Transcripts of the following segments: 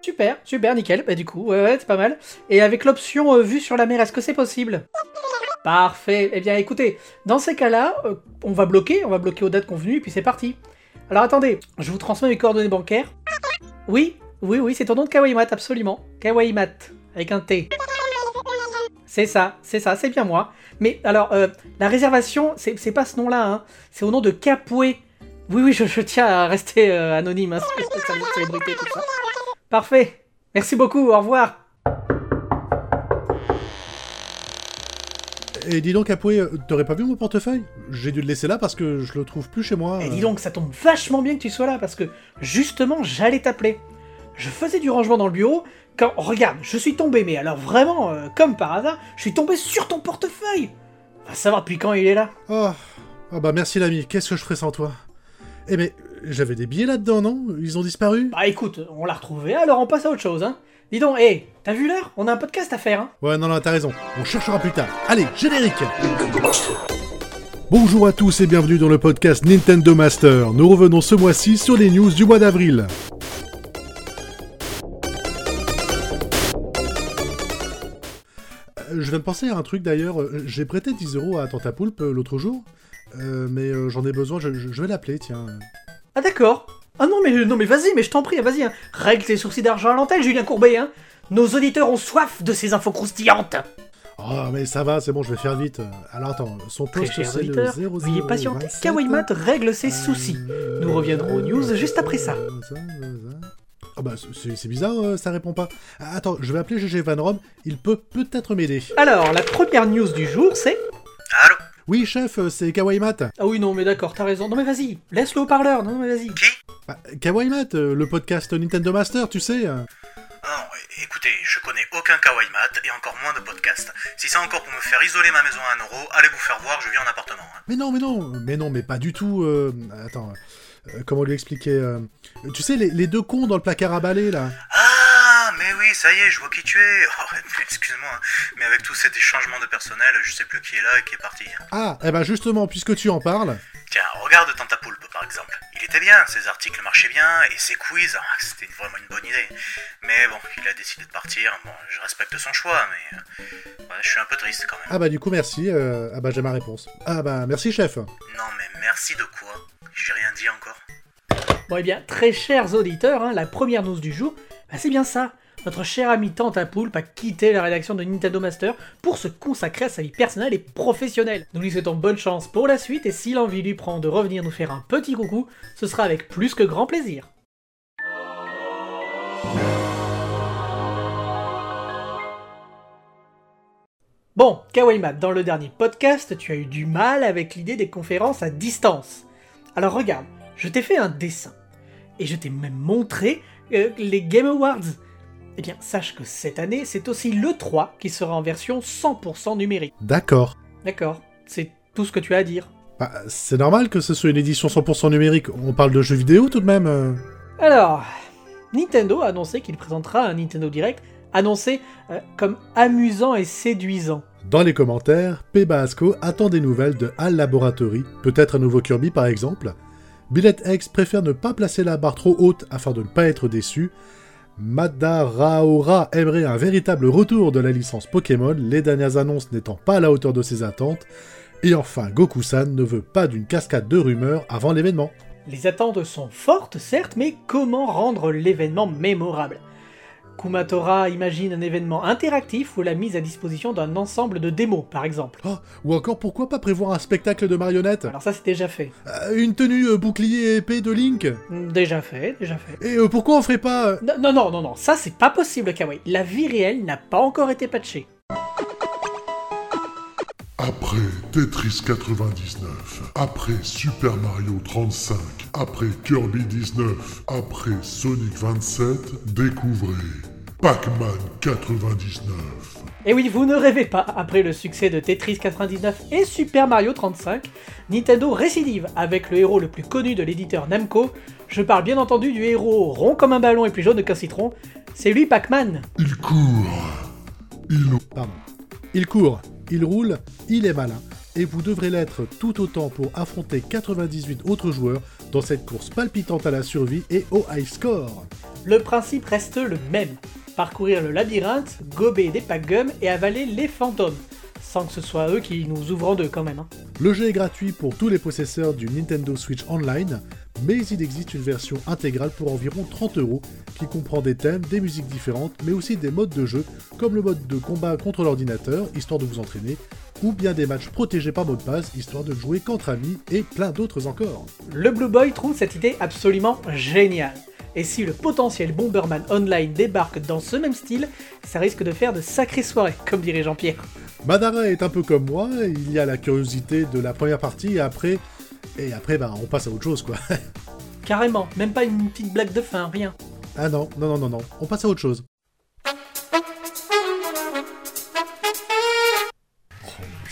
Super, super, nickel. Bah du coup, ouais, ouais, c'est pas mal. Et avec l'option euh, vue sur la mer, est-ce que c'est possible? Parfait. Eh bien, écoutez, dans ces cas-là, euh, on va bloquer, on va bloquer aux dates convenues, et puis c'est parti. Alors attendez, je vous transmets mes coordonnées bancaires. Oui, oui, oui, c'est ton nom de Kawaii Mat, absolument. Kawaii Mat, avec un T. C'est ça, c'est ça, c'est bien moi. Mais alors, euh, la réservation, c'est pas ce nom-là, hein. C'est au nom de Capoué. Oui, oui, je, tiens à rester euh, anonyme, hein, c'est ça. Parfait. Merci beaucoup, au revoir. Et dis donc, Apoué, t'aurais pas vu mon portefeuille? J'ai dû le laisser là parce que je le trouve plus chez moi. Et dis donc, ça tombe vachement bien que tu sois là, parce que justement, j'allais t'appeler. Je faisais du rangement dans le bureau, quand, regarde, je suis tombé, mais alors vraiment, euh, comme par hasard, je suis tombé sur ton portefeuille Va savoir depuis quand il est là. Oh. Ah bah merci l'ami, qu'est-ce que je ferais sans toi? Eh mais, j'avais des billets là-dedans, non? Ils ont disparu? Bah écoute, on l'a retrouvé, alors on passe à autre chose, hein. Dis donc, hé, t'as vu l'heure? On a un podcast à faire, hein. Ouais, non, non, t'as raison. On cherchera plus tard. Allez, générique Bonjour à tous et bienvenue dans le podcast Nintendo Master. Nous revenons ce mois-ci sur les news du mois d'avril. Euh, Je viens de penser à un truc d'ailleurs. Euh, J'ai prêté 10 euros à Tanta Poulpe euh, l'autre jour. Euh, mais euh, j'en ai besoin, je, je- je vais l'appeler, tiens. Ah d'accord. Ah non mais non mais vas-y, mais je t'en prie, vas-y, hein. règle tes sourcils d'argent à l'antenne, Julien Courbet, hein. Nos auditeurs ont soif de ces infos croustillantes. Oh, mais ça va, c'est bon, je vais faire vite. Alors attends, son poste c'est le auditeurs, 00 veuillez patienter. 27. Kawaii Mat règle ses soucis. Nous reviendrons aux news juste après ça. Ah bah c'est c'est bizarre, euh, ça répond pas. Ah, Attends, je vais appeler GG Van Rom, il peut peut-être m'aider. Alors, la première news du jour, c'est... Oui chef, euh, c'est Kawaii Mat. Ah oui, non mais d'accord, t'as raison. Non mais vas-y, laisse-le au parleur, non mais vas-y. Bah, Kawaii Mat, euh, le podcast Nintendo Master, tu sais. euh. Non, é- écoutez, je connais aucun kawaii mat et encore moins de podcast. Si c'est encore pour me faire isoler ma maison à un euro, allez vous faire voir, je vis en appartement. hein. Mais non, mais non, mais non, mais pas du tout. euh, Attends, euh, comment lui expliquer euh, Tu sais, les, les deux cons dans le placard à balai là. Ah, mais oui, ça y est, je vois qui tu es. Oh, Excuse-moi, mais avec tous ces changements de personnel, je sais plus qui est là et qui est parti. Ah, eh ben justement, puisque tu en parles. Tiens, regarde Tanta Poulpe par exemple. Il était bien, ses articles marchaient bien, et ses quiz, ah, c'était vraiment une bonne idée. Mais bon, il a décidé de partir, bon, je respecte son choix, mais... euh, ouais, je suis un peu triste quand même. Ah bah du coup, merci. euh, Ah bah j'ai ma réponse. Ah bah merci chef. Non mais merci de quoi? J'ai rien dit encore. Bon eh bien, très chers auditeurs, hein, la première news du jour, bah, c'est bien ça. Notre cher ami Tante a quitté la rédaction de Nintendo Master pour se consacrer à sa vie personnelle et professionnelle. Nous lui souhaitons bonne chance pour la suite et si l'envie lui prend de revenir nous faire un petit coucou, ce sera avec plus que grand plaisir. Bon, Kawaii Mat, dans le dernier podcast, tu as eu du mal avec l'idée des conférences à distance. Alors regarde, je t'ai fait un dessin. Et je t'ai même montré euh, les Game Awards. Eh bien, sache que cette année, c'est aussi l'E3 qui sera en version 100% numérique. D'accord. D'accord, c'est tout ce que tu as à dire. Bah, c'est normal que ce soit une édition 100% numérique. On parle de jeux vidéo tout de même. euh. Alors, Nintendo a annoncé qu'il présentera un Nintendo Direct annoncé euh, comme amusant et séduisant. Dans les commentaires, Pebasco attend des nouvelles de HAL Laboratory, peut-être un nouveau Kirby par exemple. Billet X préfère ne pas placer la barre trop haute afin de ne pas être déçu. Madaraora aimerait un véritable retour de la licence Pokémon, les dernières annonces n'étant pas à la hauteur de ses attentes. Et enfin, Goku-san ne veut pas d'une cascade de rumeurs avant l'événement. Les attentes sont fortes, certes, mais comment rendre l'événement mémorable? Kumatora imagine un événement interactif ou la mise à disposition d'un ensemble de démos, par exemple. Oh, ou encore pourquoi pas prévoir un spectacle de marionnettes Alors ça, c'est déjà fait. Euh, Une tenue euh, bouclier et épée de Link Déjà fait, déjà fait. Et euh, pourquoi on ferait pas... Non, non, non, non, non, ça c'est pas possible, Kawaii. La vie réelle n'a pas encore été patchée. Après Tetris 99, après Super Mario 35, après Kirby 19, après Sonic 27, découvrez Pac-Man 99. Et oui, vous ne rêvez pas, après le succès de Tetris 99 et Super Mario 35, Nintendo récidive avec le héros le plus connu de l'éditeur Namco. Je parle bien entendu du héros rond comme un ballon et plus jaune qu'un citron. C'est lui, Pac-Man. Il court, il Pardon. Il court, il roule, il est malin, et vous devrez l'être tout autant pour affronter 98 autres joueurs dans cette course palpitante à la survie et au high score. Le principe reste le même. Parcourir le labyrinthe, gober des packs gum et avaler les fantômes. Sans que ce soit eux qui nous ouvrent en deux quand même. hein. Le jeu est gratuit pour tous les possesseurs du Nintendo Switch Online, mais il existe une version intégrale pour environ 30 euros qui comprend des thèmes, des musiques différentes, mais aussi des modes de jeu comme le mode de combat contre l'ordinateur, histoire de vous entraîner, ou bien des matchs protégés par mot de passe, histoire de jouer qu'entre amis, et plein d'autres encore. Le Blue Boy trouve cette idée absolument géniale. Et si le potentiel Bomberman Online débarque dans ce même style, ça risque de faire de sacrées soirées, comme dirait Jean-Pierre. Madara est un peu comme moi, il y a la curiosité de la première partie, et après, et après bah, on passe à autre chose quoi. Carrément, même pas une petite blague de fin, rien. ah non, non, non, non, non, on passe à autre chose.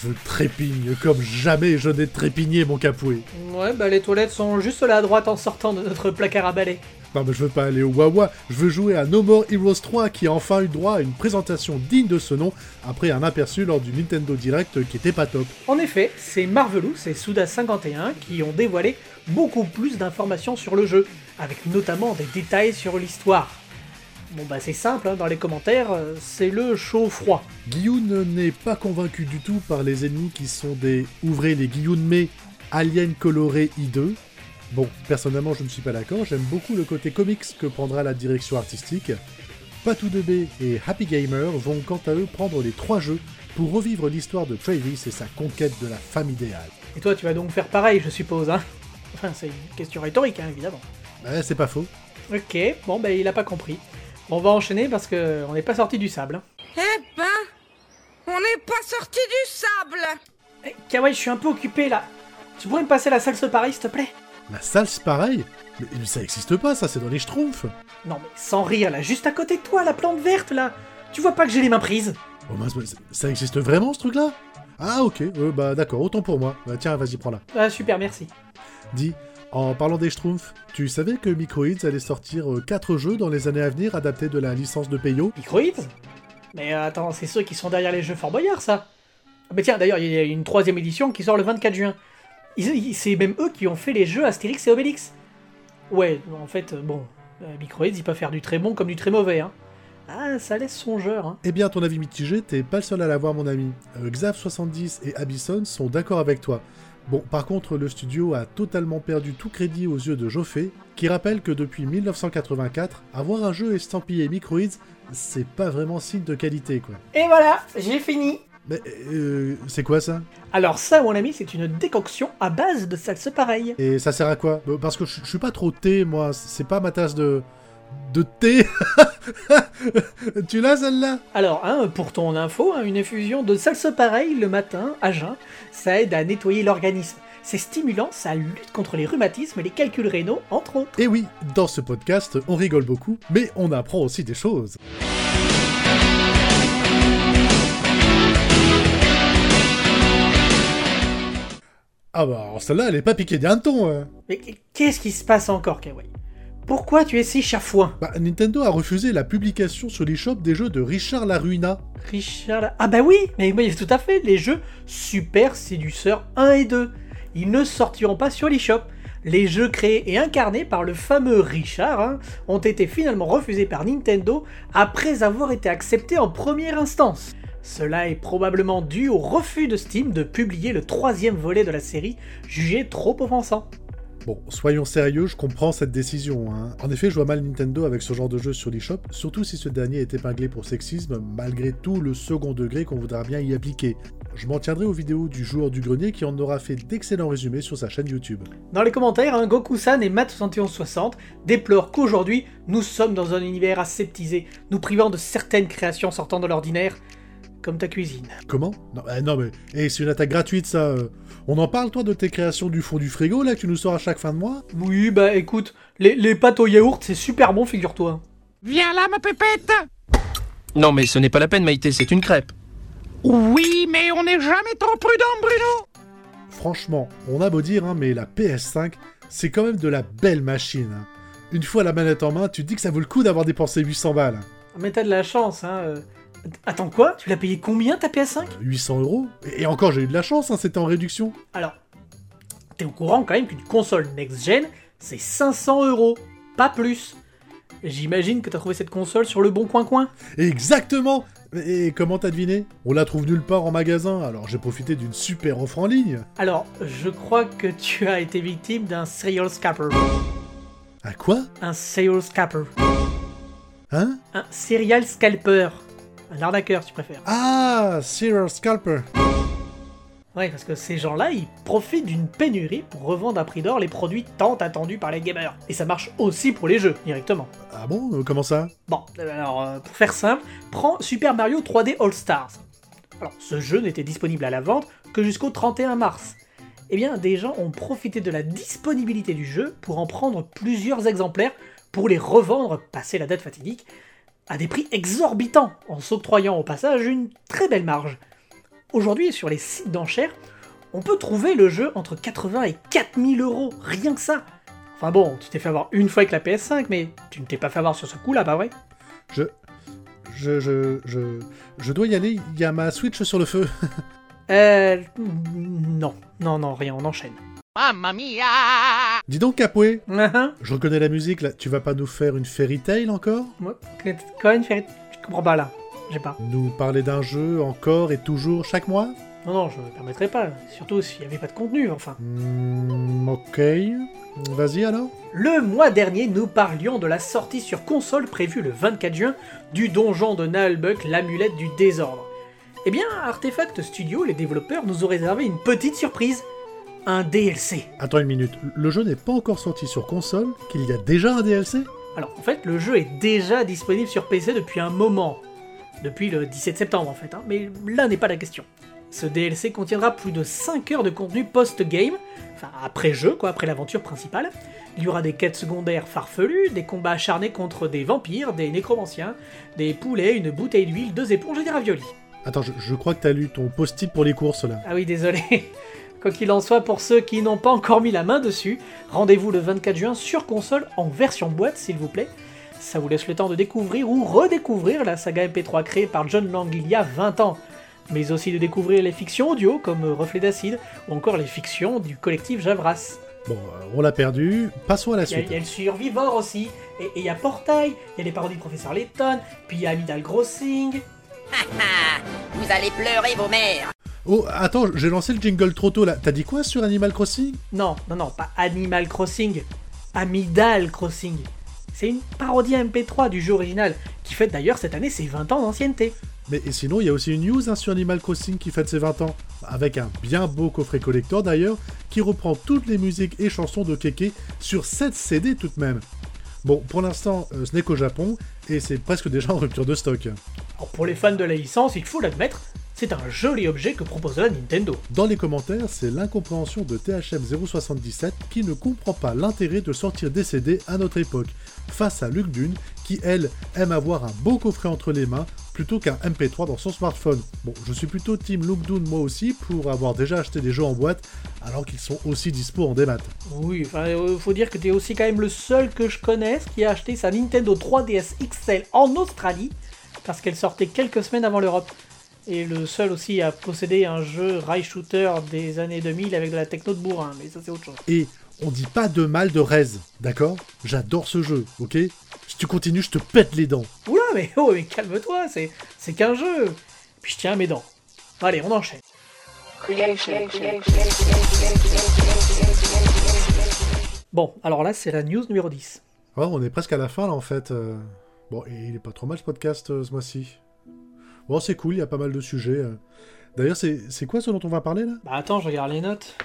Je trépigne comme jamais je n'ai trépigné mon capoué. Ouais, bah les toilettes sont juste là à droite en sortant de notre placard à balai. Non mais je veux pas aller au Wawa, je veux jouer à No More Heroes 3 qui a enfin eu droit à une présentation digne de ce nom après un aperçu lors du Nintendo Direct qui était pas top. En effet, c'est Marvelous et Suda51 qui ont dévoilé beaucoup plus d'informations sur le jeu, avec notamment des détails sur l'histoire. Bon bah c'est simple, hein, dans les commentaires, euh, c'est le chaud-froid. Guillaume n'est pas convaincu du tout par les ennemis qui sont des, ouvrez les guillemets, mais aliens colorés hideux. Bon, personnellement je ne suis pas d'accord, j'aime beaucoup le côté comics que prendra la direction artistique. Patou 2B et Happy Gamer vont quant à eux prendre les trois jeux pour revivre l'histoire de Travis et sa conquête de la femme idéale. Et toi tu vas donc faire pareil, je suppose, hein Enfin, c'est une question rhétorique, hein, évidemment. Ouais, c'est pas faux. Ok, bon bah il a pas compris. On va enchaîner parce que on n'est pas sorti du sable. hein. Eh ben, on n'est pas sorti du sable Eh, Kawaii, je suis un peu occupé là. Tu pourrais me passer la salse pareil, s'il te plaît? La salle c'est pareil Mais ça existe pas, ça c'est dans les schtroumpfs Non mais sans rire là, juste à côté de toi, la plante verte là. Tu vois pas que j'ai les mains prises Oh mince, mais ça- ça existe vraiment ce truc-là? Ah ok, euh, bah d'accord, autant pour moi. Bah tiens, vas-y, prends-la. Ah super, merci. Dis, en parlant des Schtroumpfs, tu savais que Microids allait sortir 4 jeux dans les années à venir adaptés de la licence de Peyo? Microids Mais euh, attends, c'est ceux qui sont derrière les jeux Fort Boyard, ça Ah, Mais tiens, d'ailleurs, il y a une troisième édition qui sort le 24 juin. C'est même eux qui ont fait les jeux Astérix et Obélix. Ouais, en fait, euh, bon, euh, Microids, ils peuvent faire du très bon comme du très mauvais, hein. Ah, ça laisse songeur, hein. Eh bien, ton avis mitigé, t'es pas le seul à l'avoir, mon ami. Euh, Xav70 et Abysson sont d'accord avec toi. Bon, par contre, le studio a totalement perdu tout crédit aux yeux de Joffé, qui rappelle que depuis 1984, avoir un jeu estampillé Microids, c'est pas vraiment signe de qualité, quoi. Et voilà, j'ai fini Mais, euh, c'est quoi ça? Alors ça, mon ami, c'est une décoction à base de salse pareil. Et ça sert à quoi? Parce que je je suis pas trop thé, moi, c'est pas ma tasse de... de thé Tu l'as, celle-là? Alors, hein, pour ton info, hein, une effusion de salse pareil le matin, à jeun, ça aide à nettoyer l'organisme. C'est stimulant, ça lutte contre les rhumatismes et les calculs rénaux, entre autres. Et oui, dans ce podcast, on rigole beaucoup, mais on apprend aussi des choses. Ah bah, celle-là, elle est pas piquée d'un ton. hein. Mais qu'est-ce qui se passe encore, Kawaii? Pourquoi tu es si chafouin? Bah, Nintendo a refusé la publication sur l'eShop des jeux de Richard Laruina. Richard... là- Ah bah oui, mais oui, tout à fait, les jeux Super Séduceur 1 et 2. Ils ne sortiront pas sur l'eShop. Les jeux créés et incarnés par le fameux Richard hein, ont été finalement refusés par Nintendo après avoir été acceptés en première instance. Cela est probablement dû au refus de Steam de publier le troisième volet de la série, jugé trop offensant. Bon, soyons sérieux, je comprends cette décision. hein. En effet, je vois mal Nintendo avec ce genre de jeu sur l'eShop, surtout si ce dernier est épinglé pour sexisme, malgré tout le second degré qu'on voudra bien y appliquer. Je m'en tiendrai aux vidéos du joueur du grenier qui en aura fait d'excellents résumés sur sa chaîne YouTube. Dans les commentaires, hein, Goku-san et Matt7160 déplorent qu'aujourd'hui, nous sommes dans un univers aseptisé, nous privant de certaines créations sortant de l'ordinaire, comme ta cuisine. Comment? Non, eh, non mais, eh, c'est une attaque gratuite ça. euh. On en parle toi de tes créations du fond du frigo là que tu nous sors à chaque fin de mois? Oui, bah écoute, les, les pâtes au yaourt, c'est super bon, figure-toi. Viens là, ma pépette Non mais ce n'est pas la peine Maïté, c'est une crêpe. Oui, mais on n'est jamais trop prudent, Bruno Franchement, on a beau dire, hein, mais la PS5, c'est quand même de la belle machine. hein. Une fois la manette en main, tu te dis que ça vaut le coup d'avoir dépensé 800 balles. Mais t'as de la chance, hein. Euh. Attends quoi? Tu l'as payé combien ta PS5 800 euros Et encore, j'ai eu de la chance, hein, c'était en réduction. Alors, t'es au courant quand même qu'une console next-gen, c'est 500 euros, pas plus. J'imagine que t'as trouvé cette console sur le bon coin coin Exactement Et comment t'as deviné? On la trouve nulle part en magasin, alors j'ai profité d'une super offre en ligne. Alors, je crois que tu as été victime d'un serial scalper. À quoi? Un serial scalper. Hein? Un serial scalper. Un arnaqueur, si tu préfères. Ah, Serial Scalper. Ouais, parce que ces gens-là, ils profitent d'une pénurie pour revendre à prix d'or les produits tant attendus par les gamers. Et ça marche aussi pour les jeux, directement. Ah bon euh, Comment ça? Bon, alors, euh, pour faire simple, prends Super Mario 3D All Stars. Alors, ce jeu n'était disponible à la vente que jusqu'au 31 mars. Eh bien, des gens ont profité de la disponibilité du jeu pour en prendre plusieurs exemplaires pour les revendre, passé la date fatidique, à des prix exorbitants, en s'octroyant au passage une très belle marge. Aujourd'hui, sur les sites d'enchères, on peut trouver le jeu entre 80 et 4000 euros, rien que ça. Enfin bon, tu t'es fait avoir une fois avec la PS5, mais tu ne t'es pas fait avoir sur ce coup-là, pas vrai Je... Je... Je... Je... Je dois y aller, il y a ma Switch sur le feu. Euh... Non, non, non, rien, on enchaîne. Dis donc, Capoué, Ah, ah. je reconnais la musique, là. Tu vas pas nous faire une fairy tale encore? Moi, Quoi, une ferrite Je comprends pas là. J'ai pas. Nous parler d'un jeu encore et toujours chaque mois? Non, non, je me permettrai pas. Surtout s'il n'y avait pas de contenu, enfin. Hmm, ok. Vas-y alors. Le mois dernier, nous parlions de la sortie sur console prévue le 24 juin du donjon de Naalbuck, l'amulette du désordre. Eh bien, Artefact Studio, les développeurs, nous ont réservé une petite surprise. Un DLC. Attends une minute, le jeu n'est pas encore sorti sur console, qu'il y a déjà un DLC Alors, en fait, le jeu est déjà disponible sur PC depuis un moment. Depuis le 17 septembre, en fait. hein. Mais là n'est pas la question. Ce DLC contiendra plus de 5 heures de contenu post-game, enfin après jeu, quoi, après l'aventure principale. Il y aura des quêtes secondaires farfelues, des combats acharnés contre des vampires, des nécromanciens, des poulets, une bouteille d'huile, deux éponges et des raviolis. Attends, je, je crois que t'as lu ton post-it pour les courses là. Ah oui, désolé. Quoi qu'il en soit, pour ceux qui n'ont pas encore mis la main dessus, rendez-vous le 24 juin sur console en version boîte, s'il vous plaît. Ça vous laisse le temps de découvrir ou redécouvrir la saga MP3 créée par John Lang il y a 20 ans, mais aussi de découvrir les fictions audio comme Reflet d'acide ou encore les fictions du collectif Javras. Bon, euh, on l'a perdu, passons à la Il y, a- suite. il y a le Survivor aussi, et il y a Portail, il y a les parodies de Professeur Layton, puis il y a Amidal Grossing. Vous allez pleurer vos mères. Oh, attends, j'ai lancé le jingle trop tôt là. T'as dit quoi sur Animal Crossing? Non, non, non, pas Animal Crossing, Amidal Crossing. C'est une parodie MP3 du jeu original, qui fête d'ailleurs cette année ses 20 ans d'ancienneté. Mais et sinon, il y a aussi une news hein, sur Animal Crossing qui fête ses 20 ans. Avec un bien beau coffret collector d'ailleurs, qui reprend toutes les musiques et chansons de Keke sur 7 CD tout de même. Bon, pour l'instant, euh, ce n'est qu'au Japon, et c'est presque déjà en rupture de stock. Alors pour les fans de la licence, il faut l'admettre, c'est un joli objet que propose la Nintendo. Dans les commentaires, c'est l'incompréhension de THM077 qui ne comprend pas l'intérêt de sortir des CD à notre époque, face à Luc Dune, qui elle aime avoir un beau coffret entre les mains plutôt qu'un MP3 dans son smartphone. Bon, je suis plutôt team Luke Dune moi aussi pour avoir déjà acheté des jeux en boîte alors qu'ils sont aussi dispo en démat. Oui, enfin, euh, faut dire que t'es aussi quand même le seul que je connaisse qui a acheté sa Nintendo 3DS XL en Australie, parce qu'elle sortait quelques semaines avant l'Europe. Et le seul aussi à posséder un jeu rail shooter des années 2000 avec de la techno de bourrin, mais ça c'est autre chose. Et on dit pas de mal de Rez, d'accord? J'adore ce jeu, ok? Si tu continues, je te pète les dents. Oula, mais oh, mais calme-toi, c'est, c'est qu'un jeu. Puis je tiens à mes dents. Allez, on enchaîne. Bon, alors là, c'est la news numéro 10. Ouais, on est presque à la fin là en fait. euh. Bon, et il est pas trop mal ce podcast euh, ce mois-ci. Bon, c'est cool, il y a pas mal de sujets. euh. D'ailleurs, c'est quoi ce dont on va parler là? Bah attends, je regarde les notes.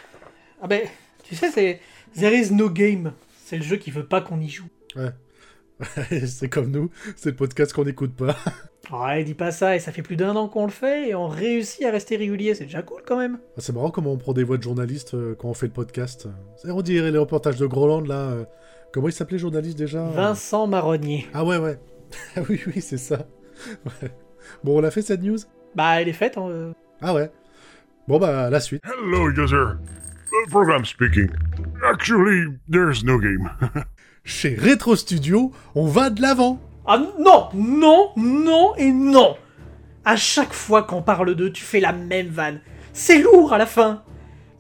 Ah ben, tu sais, c'est There is no game. C'est le jeu qui veut pas qu'on y joue. C'est comme nous, c'est le podcast qu'on n'écoute pas. Ouais, dis pas ça, et ça fait plus d'un an qu'on le fait, et on réussit à rester régulier, c'est déjà cool quand même. C'est marrant comment on prend des voix de journalistes euh, quand on fait le podcast. On dirait les reportages de Groland là. euh. Comment il s'appelait journaliste déjà? Vincent Marronnier. Ah ouais, ouais. Ah oui, oui, c'est ça. Ouais. Bon, on a fait cette news Bah, elle est faite, hein, euh. Ah ouais. Bon bah, la suite. Hello, user. Uh, program speaking. Actually, there's no game. Chez Retro Studio, on va de l'avant. Ah non, non, non et non À chaque fois qu'on parle d'eux, tu fais la même vanne. C'est lourd à la fin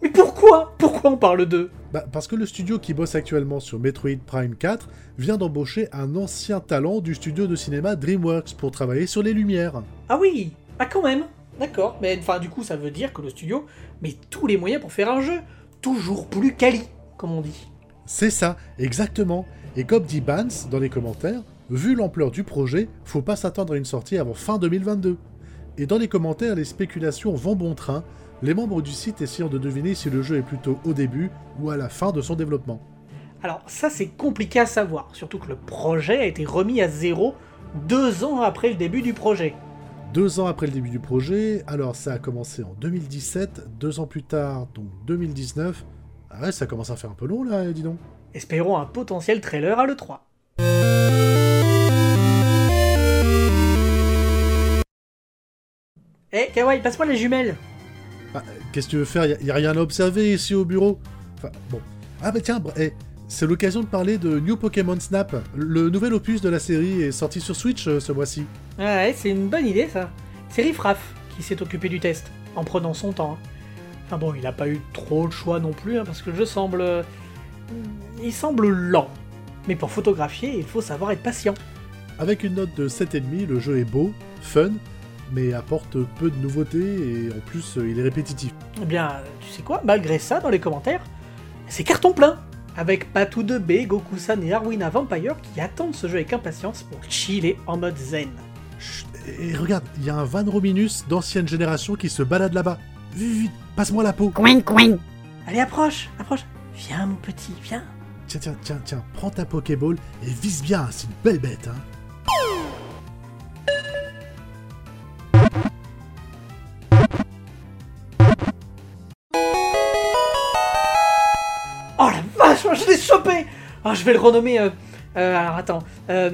Mais pourquoi? Pourquoi on parle d'eux? Bah, parce que le studio qui bosse actuellement sur Metroid Prime 4 vient d'embaucher un ancien talent du studio de cinéma DreamWorks pour travailler sur les lumières. Ah oui Ah quand même D'accord, mais enfin du coup ça veut dire que le studio met tous les moyens pour faire un jeu toujours plus quali, comme on dit. C'est ça, exactement. Et comme dit Bans dans les commentaires, vu l'ampleur du projet, faut pas s'attendre à une sortie avant fin 2022. Et dans les commentaires, les spéculations vont bon train, les membres du site essayant de deviner si le jeu est plutôt au début ou à la fin de son développement. Alors ça c'est compliqué à savoir, surtout que le projet a été remis à zéro deux ans après le début du projet. Deux ans après le début du projet, alors ça a commencé en 2017, deux ans plus tard, donc 2019. Ah ouais, ça commence à faire un peu long là, dis donc. Espérons un potentiel trailer à l'E3. Eh, Kawaii, passe-moi les jumelles Bah, Qu'est-ce que tu veux faire? A, a rien à observer ici au bureau. Enfin, bon. Ah bah tiens, eh, c'est l'occasion de parler de New Pokémon Snap. Le nouvel opus de la série est sorti sur Switch euh, ce mois-ci. Ouais, c'est une bonne idée ça. C'est Riffraff qui s'est occupé du test, en prenant son temps. hein. Enfin bon, il a pas eu trop le choix non plus, hein, parce que le jeu semble... euh, Il semble lent. Mais pour photographier, il faut savoir être patient. Avec une note de 7,5, le jeu est beau, fun, mais apporte peu de nouveautés et en plus euh, il est répétitif. Eh bien, tu sais quoi, malgré ça, dans les commentaires, c'est carton plein Avec Patou 2B, Goku-san et Arwina Vampire qui attendent ce jeu avec impatience pour chiller en mode zen. Chut, et regarde, il y a un Van Rominus d'ancienne génération qui se balade là-bas. Vite, vite, passe-moi la peau. Allez, approche, approche Viens mon petit, viens Tiens, tiens, tiens, tiens, prends ta Pokéball et vise bien, c'est une belle bête, hein. Je l'ai chopé Ah, je vais le renommer... Euh, euh, alors attends... Euh,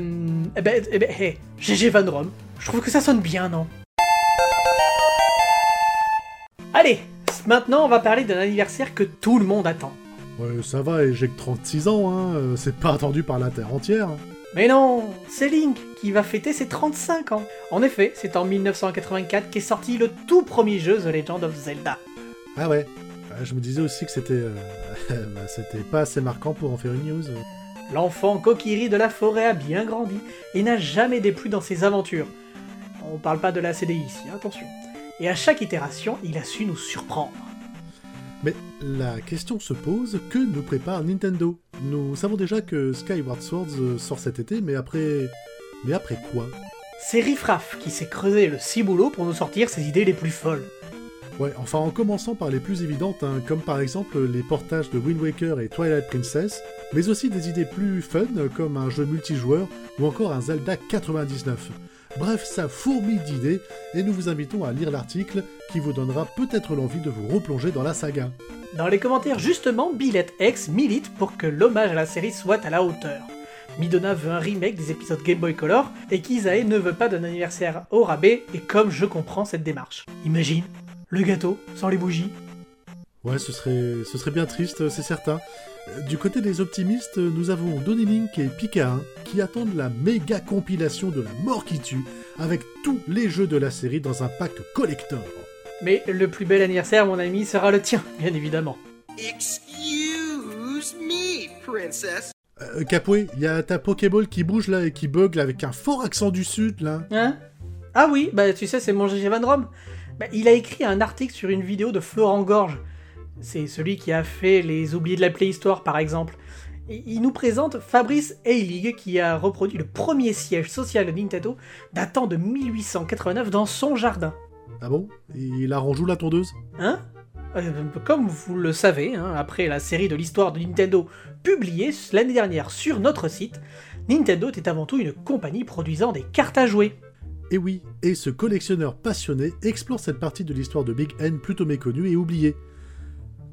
eh ben, eh ben, hey, GG Van Rom. Je trouve que ça sonne bien, non? Allez, maintenant on va parler d'un anniversaire que tout le monde attend. Ouais, ça va, et j'ai que 36 ans, hein, euh, c'est pas attendu par la Terre entière. hein. Mais non, c'est Link qui va fêter ses 35 ans. En effet, c'est en 1984 qu'est sorti le tout premier jeu The Legend of Zelda. Ah Ouais, je me disais aussi que c'était euh, bah, c'était pas assez marquant pour en faire une news. L'enfant Kokiri de la forêt a bien grandi et n'a jamais déplu dans ses aventures. On parle pas de la CDI ici, attention. Et à chaque itération, il a su nous surprendre. Mais la question se pose, que nous prépare Nintendo? Nous savons déjà que Skyward Swords euh, sort cet été, mais après... Mais après quoi? C'est Riffraff qui s'est creusé le ciboulot pour nous sortir ses idées les plus folles. Ouais, enfin en commençant par les plus évidentes, hein, comme par exemple les portages de Wind Waker et Twilight Princess, mais aussi des idées plus fun, comme un jeu multijoueur ou encore un Zelda 99. Bref, ça fourmille d'idées, et nous vous invitons à lire l'article qui vous donnera peut-être l'envie de vous replonger dans la saga. Dans les commentaires, justement, Billette X milite pour que l'hommage à la série soit à la hauteur. Midona veut un remake des épisodes Game Boy Color, et Kizae ne veut pas d'un anniversaire au rabais, et comme je comprends cette démarche. Imagine, le gâteau, sans les bougies. Ouais, ce serait, ce serait bien triste, c'est certain. Euh, Du côté des optimistes, nous avons Donny Link et Pika 1 qui attendent la méga compilation de la mort qui tue, avec tous les jeux de la série dans un pack collector. Mais le plus bel anniversaire, mon ami, sera le tien, bien évidemment. Excuse me, princess. Euh, Capoué, il y a ta Pokéball qui bouge là et qui bug là avec un fort accent du sud là. Hein? Ah oui, bah tu sais, c'est mon GG Van Rom. Bah, il a écrit un article sur une vidéo de Florent Gorge. C'est celui qui a fait Les Oubliés de la Playhistoire, par exemple. Et il nous présente Fabrice Heilig, qui a reproduit le premier siège social de Nintendo datant de 1889 dans son jardin. Ah bon? Il arrange où la tondeuse Hein? Euh, Comme vous le savez, hein, après la série de l'histoire de Nintendo publiée l'année dernière sur notre site, Nintendo était avant tout une compagnie produisant des cartes à jouer. Et oui, et ce collectionneur passionné explore cette partie de l'histoire de Big N plutôt méconnue et oubliée.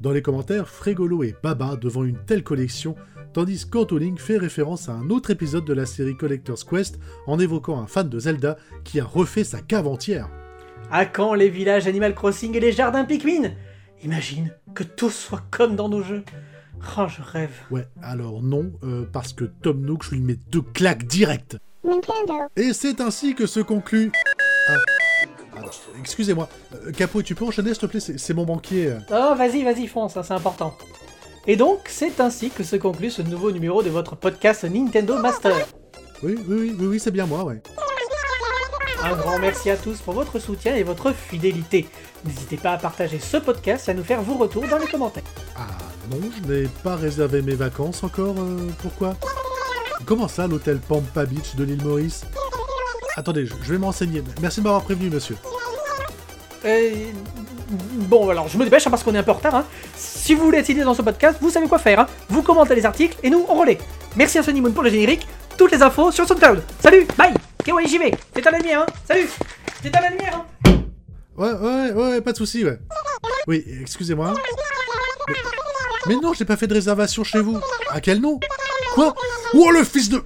Dans les commentaires, Frégolo et Baba devant une telle collection, tandis qu'Antoling fait référence à un autre épisode de la série Collector's Quest en évoquant un fan de Zelda qui a refait sa cave entière. À quand les villages Animal Crossing et les jardins Pikmin? Imagine que tout soit comme dans nos jeux. Oh, je rêve. Ouais, alors non, euh, parce que Tom Nook, je lui mets deux claques directes. Et c'est ainsi que se conclut... Ah, alors, excusez-moi. Euh, Capo, tu peux enchaîner s'il te plaît? C'est c'est mon banquier. euh. Oh, vas-y, vas-y, fonce, hein, c'est important. Et donc, c'est ainsi que se conclut ce nouveau numéro de votre podcast Nintendo Master. Oui, oui, oui, oui, oui, c'est bien moi, ouais. Un grand merci à tous pour votre soutien et votre fidélité. N'hésitez pas à partager ce podcast et à nous faire vos retours dans les commentaires. Ah non, je n'ai pas réservé mes vacances encore, euh, pourquoi? Comment ça, l'hôtel Pampa Beach de l'île Maurice Attendez, je je vais m'enseigner. Merci de m'avoir prévenu, monsieur. Euh, Bon, alors je me dépêche hein, parce qu'on est un peu en retard. hein. Si vous voulez être aidé dans ce podcast, vous savez quoi faire. hein. Vous commentez les articles et nous on relaie. Merci à Sony Moon pour le générique. Toutes les infos sur SoundCloud. Salut, bye vais. J'éteins la lumière, hein. Salut J'éteins la lumière, hein. Ouais, ouais, ouais, pas de souci, ouais. Oui, excusez-moi. Mais, mais non, j'ai pas fait de réservation chez vous. À quel nom? Quoi? Oh, le fils de...